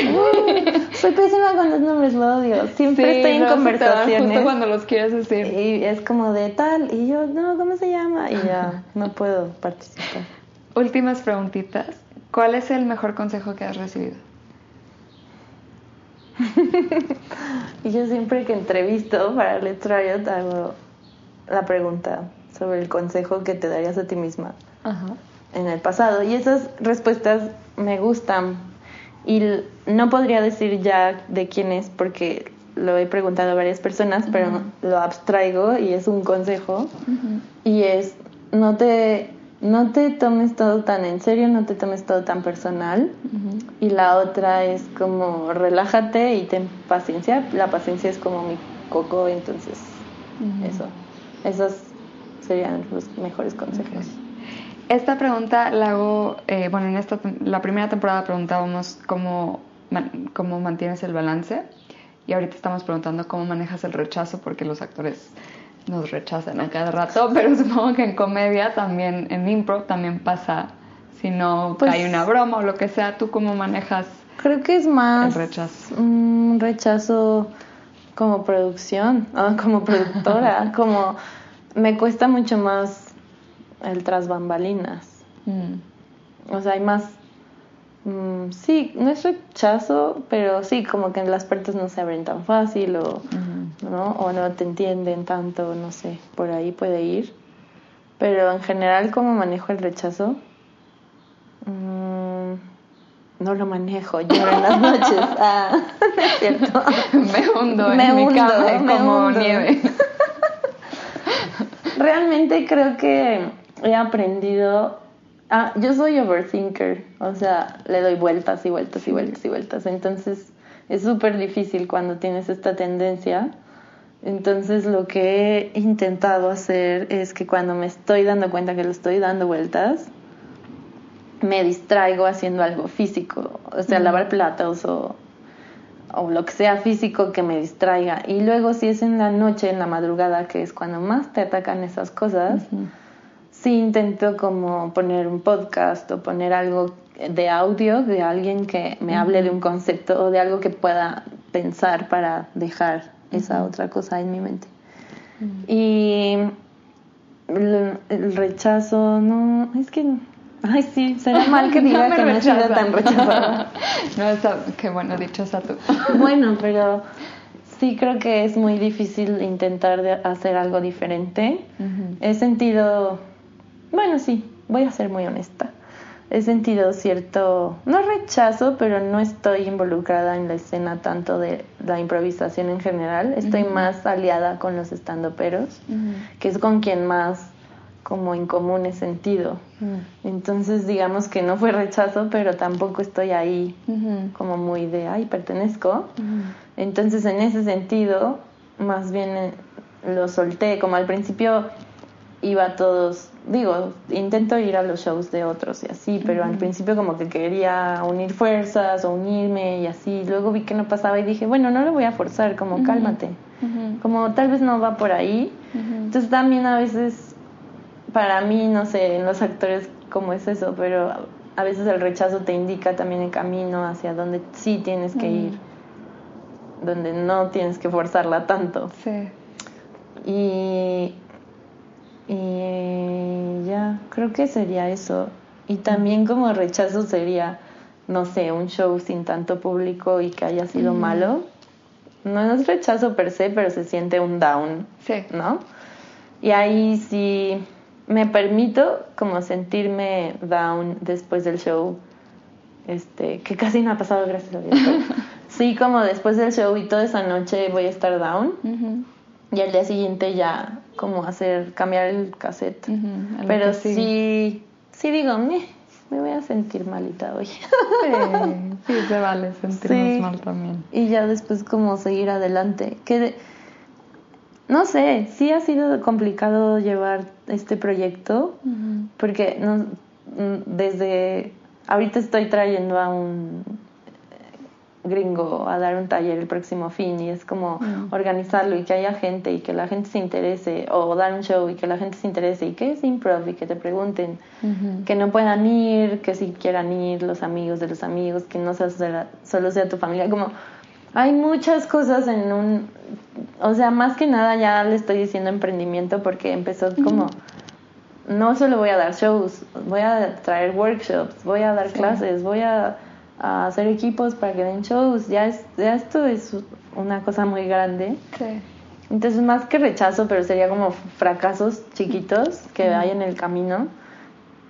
Soy pésima con los nombres, lo odio. Siempre Sí, estoy en conversaciones. Justo cuando los quieres decir. Y es como de tal, y yo, no, ¿cómo se llama? Y ya, no puedo participar. Últimas preguntitas. ¿Cuál es el mejor consejo que has recibido? Y yo siempre que entrevisto para Let's Riot hago la pregunta sobre el consejo que te darías a ti misma Ajá. en el pasado. Y esas respuestas me gustan. Y no podría decir ya de quién es porque lo he preguntado a varias personas, pero lo abstraigo y es un consejo. Y es, no te, no te tomes todo tan en serio, no te tomes todo tan personal. Y la otra es como relájate y ten paciencia. La paciencia es como mi coco, entonces eso. Esos serían los mejores consejos. Esta pregunta la hago, eh, bueno, en esta, la primera temporada preguntábamos cómo, cómo mantienes el balance y ahorita estamos preguntando cómo manejas el rechazo porque los actores nos rechazan a cada rato, pero supongo que en comedia también, en impro también pasa, si no Pues- hay una broma o lo que sea, ¿tú cómo manejas Creo que es más el rechazo? un rechazo como producción, ah, como productora, como me cuesta mucho más el tras bambalinas. Mm, O sea, hay más. mm, sí, no es rechazo, pero sí, como que las puertas no se abren tan fácil o. ¿no? o no te entienden tanto, no sé, por ahí puede ir. Pero en general, ¿cómo manejo el rechazo? Mm, no lo manejo, lloro en las noches. Ah, es cierto. Me hundo en Me mi hundo, cama me como hundo. nieve. Realmente creo que he aprendido. Ah, yo soy overthinker, o sea, le doy vueltas y vueltas y vueltas y vueltas. Entonces es súper difícil cuando tienes esta tendencia. Entonces lo que he intentado hacer es que cuando me estoy dando cuenta que lo estoy dando vueltas, me distraigo haciendo algo físico, o sea, lavar platos o, o lo que sea físico que me distraiga. Y luego si es en la noche, en la madrugada, que es cuando más te atacan esas cosas, sí intento como poner un podcast o poner algo de audio de alguien que me hable de un concepto o de algo que pueda pensar para dejar esa otra cosa en mi mente. Y el, el rechazo, no, es que, ay sí, será mal que diga me que no he sido tan rechazada. no, está, qué bueno, dichosa tú. Bueno, pero sí creo que es muy difícil intentar de hacer algo diferente. He sentido, bueno, sí, voy a ser muy honesta. He sentido cierto, no rechazo, pero no estoy involucrada en la escena tanto de la improvisación en general. Estoy más aliada con los estandoperos, Ujú. que es con quien más como en común he sentido. Entonces, digamos que no fue rechazo, pero tampoco estoy ahí como muy de, ay, pertenezco. Entonces, en ese sentido, más bien eh, lo solté. Como al principio iba a todos, digo, intento ir a los shows de otros y así, pero al principio como que quería unir fuerzas o unirme y así. Luego vi que no pasaba y dije, bueno, no lo voy a forzar, como cálmate. Ujú. Como tal vez no va por ahí. Entonces también a veces, para mí, no sé, en los actores cómo es eso, pero a veces el rechazo te indica también el camino hacia donde sí tienes que ir, donde no tienes que forzarla tanto. Sí. Y, y ya, creo que sería eso. Y también como rechazo sería, no sé, un show sin tanto público y que haya sido malo. No es rechazo per se, pero se siente un down. Sí. ¿no? Y ahí sí me permito como sentirme down después del show, este, que casi no ha pasado, gracias a Dios. sí, como después del show y toda esa noche voy a estar down y al día siguiente ya como hacer, cambiar el cassette. Pero sí, sí digo, "Meh, me voy a sentir malita hoy. Sí, sí se vale sentirnos mal también. Y ya después como seguir adelante. Que no sé, sí ha sido complicado llevar este proyecto porque no, mm, desde ahorita estoy trayendo a un gringo a dar un taller el próximo fin y es como mm. organizarlo y que haya gente y que la gente se interese o dar un show y que la gente se interese y que es improv y que te pregunten que no puedan ir, que si quieran ir los amigos de los amigos, que no sea, solo sea tu familia, como hay muchas cosas en un, o sea, más que nada ya le estoy diciendo emprendimiento porque empezó como, no solo voy a dar shows, voy a traer workshops, voy a dar clases, voy a a hacer equipos para que den shows. Ya, es, ya esto es una cosa muy grande. Sí. Entonces, más que rechazo, pero sería como fracasos chiquitos que hay en el camino.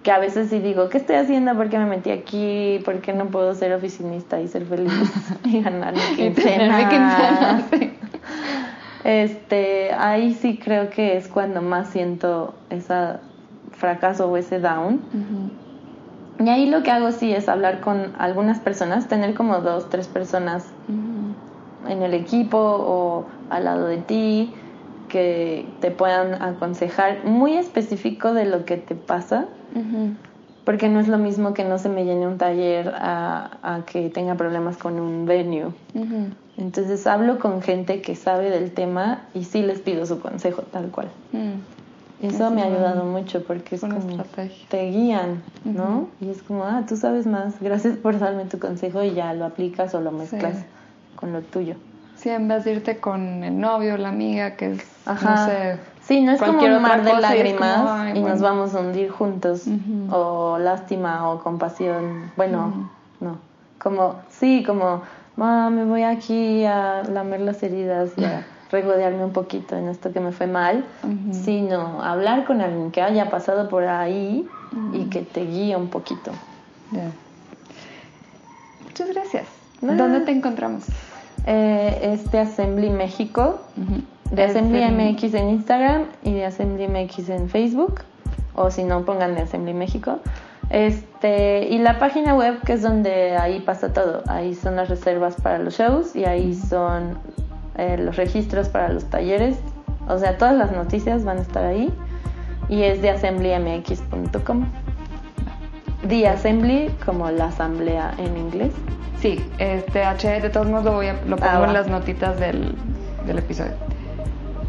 Que a veces sí digo, ¿qué estoy haciendo? ¿Por qué me metí aquí? ¿Por qué no puedo ser oficinista y ser feliz y ganar mi quincena? este, ahí sí creo que es cuando más siento ese fracaso o ese down. Y ahí lo que hago sí es hablar con algunas personas, tener como dos, tres personas en el equipo o al lado de ti que te puedan aconsejar muy específico de lo que te pasa. Porque no es lo mismo que no se me llene un taller a, que tenga problemas con un venue. Entonces hablo con gente que sabe del tema y sí les pido su consejo tal cual. Eso me ha ayudado mucho porque es como te guían, ¿no? Y es como, ah, tú sabes más, gracias por darme tu consejo y ya lo aplicas o lo mezclas con lo tuyo. Sí, en vez de irte con el novio la amiga que es, no sé... Sí, no es como un mar de lágrimas y, nos vamos a hundir juntos o lástima o compasión. Bueno, no. Como, sí, como, ah, me voy aquí a lamer las heridas y a regodearme un poquito en esto que me fue mal, sino hablar con alguien que haya pasado por ahí y que te guíe un poquito. Muchas gracias. ¿Dónde te encontramos? Eh, este Assembly México, de Assembly MX en Instagram y de Assembly MX en Facebook, o si no, pongan de Assembly México. Este, y la página web, que es donde ahí pasa todo. Ahí son las reservas para los shows y ahí son eh, los registros para los talleres, o sea, todas las noticias van a estar ahí y es de assemblymx.com. The Assembly, como la asamblea en inglés. Sí, este H de todos modos lo, voy a, lo pongo ah, en las notitas del, del episodio.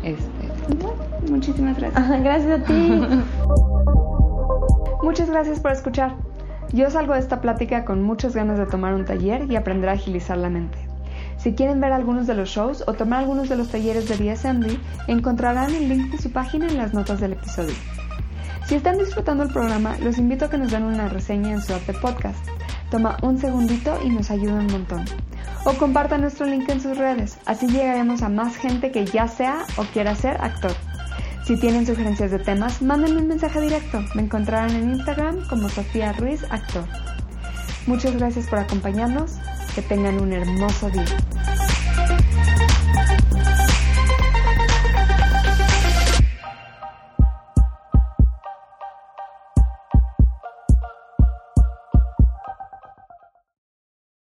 Este, muchísimas gracias. gracias a ti. Muchas gracias por escuchar. Yo salgo de esta plática con muchas ganas de tomar un taller y aprender a agilizar la mente. Si quieren ver algunos de los shows o tomar algunos de los talleres de Assembly, encontrarán el link de su página en las notas del episodio. Si están disfrutando el programa, los invito a que nos den una reseña en su app de podcast. Toma un segundito y nos ayuda un montón. O compartan nuestro link en sus redes, así llegaremos a más gente que ya sea o quiera ser actor. Si tienen sugerencias de temas, mándenme un mensaje directo. Me encontrarán en Instagram como Sofía Ruiz Actor. Muchas gracias por acompañarnos. Que tengan un hermoso día.